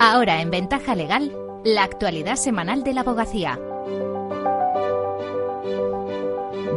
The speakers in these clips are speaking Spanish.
Ahora en Ventaja Legal, la actualidad semanal de la abogacía.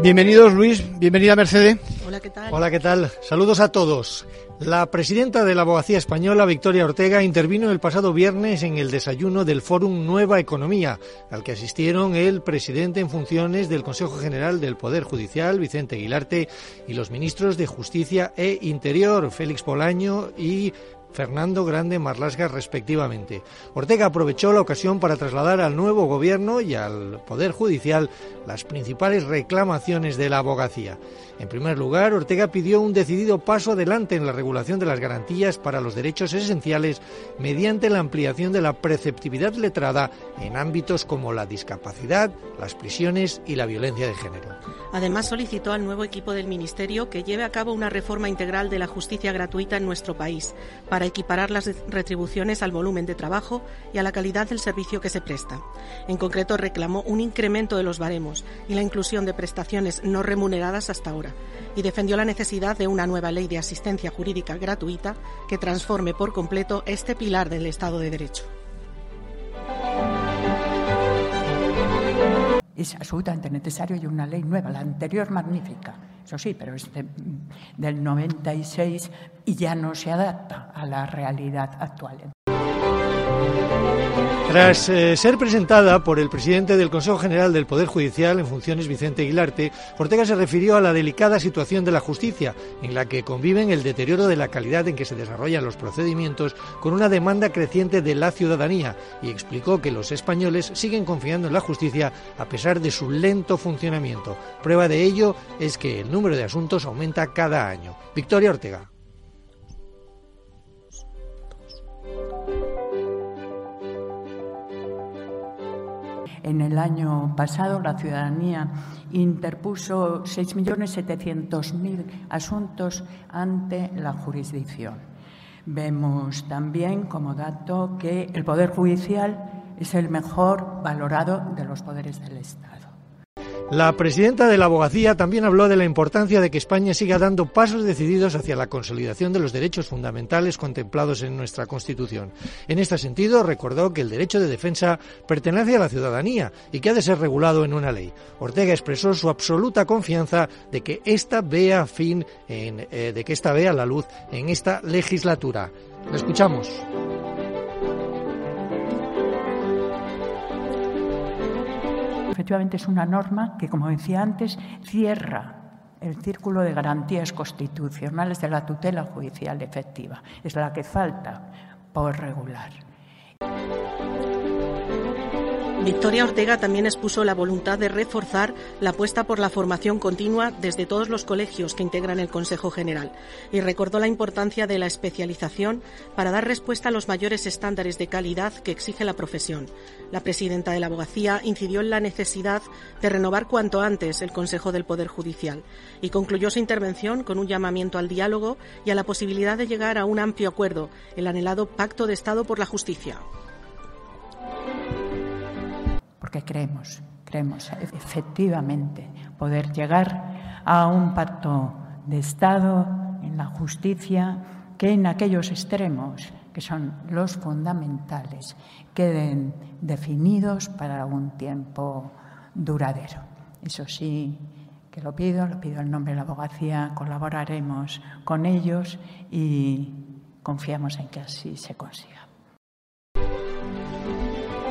Bienvenidos Luis, bienvenida Mercedes. Hola, ¿qué tal? Hola, ¿qué tal? Saludos a todos. La presidenta de la abogacía española, Victoria Ortega, intervino el pasado viernes en el desayuno del Fórum Nueva Economía, al que asistieron el presidente en funciones del Consejo General del Poder Judicial, Vicente Aguilarte, y los ministros de Justicia e Interior, Félix Polaño y Fernando Grande Marlasga, respectivamente. Ortega aprovechó la ocasión para trasladar al nuevo gobierno y al Poder Judicial las principales reclamaciones de la abogacía. En primer lugar, Ortega pidió un decidido paso adelante en la regulación de las garantías para los derechos esenciales mediante la ampliación de la preceptividad letrada en ámbitos como la discapacidad, las prisiones y la violencia de género. Además, solicitó al nuevo equipo del Ministerio que lleve a cabo una reforma integral de la justicia gratuita en nuestro país equiparar las retribuciones al volumen de trabajo y a la calidad del servicio que se presta. En concreto, reclamó un incremento de los baremos y la inclusión de prestaciones no remuneradas hasta ahora y defendió la necesidad de una nueva ley de asistencia jurídica gratuita que transforme por completo este pilar del Estado de Derecho. Es absolutamente necesario y una ley nueva, la anterior magnífica, eso sí, pero es del 96 y ya no se adapta a la realidad actual. Tras eh, ser presentada por el presidente del Consejo General del Poder Judicial en funciones, Vicente Aguilarte, Ortega se refirió a la delicada situación de la justicia, en la que conviven el deterioro de la calidad en que se desarrollan los procedimientos con una demanda creciente de la ciudadanía y explicó que los españoles siguen confiando en la justicia a pesar de su lento funcionamiento. Prueba de ello es que el número de asuntos aumenta cada año. Victoria Ortega. En el año pasado la ciudadanía interpuso 6.700.000 asuntos ante la jurisdicción. Vemos también como dato que el Poder Judicial es el mejor valorado de los poderes del Estado. La presidenta de la abogacía también habló de la importancia de que España siga dando pasos decididos hacia la consolidación de los derechos fundamentales contemplados en nuestra Constitución. En este sentido, recordó que el derecho de defensa pertenece a la ciudadanía y que ha de ser regulado en una ley. Ortega expresó su absoluta confianza de que esta vea fin eh, de que esta vea la luz en esta legislatura. Lo escuchamos. Efectivamente es una norma que, como decía antes, cierra el círculo de garantías constitucionales de la tutela judicial efectiva. Es la que falta por regular. Victoria Ortega también expuso la voluntad de reforzar la apuesta por la formación continua desde todos los colegios que integran el Consejo General y recordó la importancia de la especialización para dar respuesta a los mayores estándares de calidad que exige la profesión. La presidenta de la abogacía incidió en la necesidad de renovar cuanto antes el Consejo del Poder Judicial y concluyó su intervención con un llamamiento al diálogo y a la posibilidad de llegar a un amplio acuerdo, el anhelado Pacto de Estado por la Justicia porque creemos, creemos efectivamente poder llegar a un pacto de Estado en la justicia que en aquellos extremos que son los fundamentales queden definidos para un tiempo duradero. Eso sí, que lo pido, lo pido en nombre de la abogacía, colaboraremos con ellos y confiamos en que así se consiga.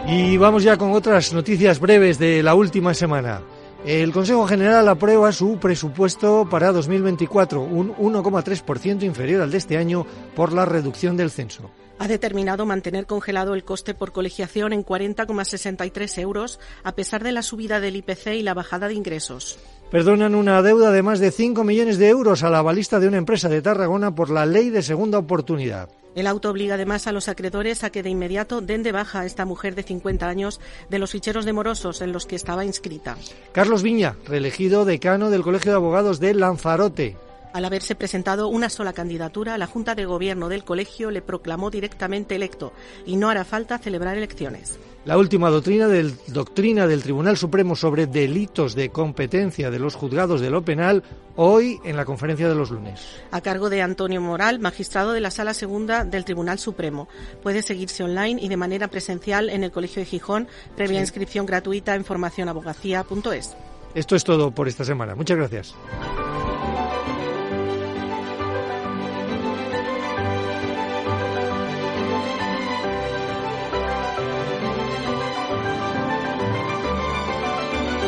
Y vamos ya con otras noticias breves de la última semana. El Consejo General aprueba su presupuesto para 2024, un 1,3% inferior al de este año por la reducción del censo. Ha determinado mantener congelado el coste por colegiación en 40,63 euros, a pesar de la subida del IPC y la bajada de ingresos. Perdonan una deuda de más de 5 millones de euros a la balista de una empresa de Tarragona por la ley de segunda oportunidad. El auto obliga además a los acreedores a que de inmediato den de baja a esta mujer de 50 años de los ficheros de morosos en los que estaba inscrita. Carlos Viña, reelegido decano del Colegio de Abogados de Lanzarote. Al haberse presentado una sola candidatura, la Junta de Gobierno del colegio le proclamó directamente electo y no hará falta celebrar elecciones. La última doctrina del, doctrina del Tribunal Supremo sobre delitos de competencia de los juzgados de lo penal hoy en la conferencia de los lunes. A cargo de Antonio Moral, magistrado de la Sala Segunda del Tribunal Supremo. Puede seguirse online y de manera presencial en el Colegio de Gijón, previa sí. inscripción gratuita en formacionabogacía.es. Esto es todo por esta semana. Muchas gracias.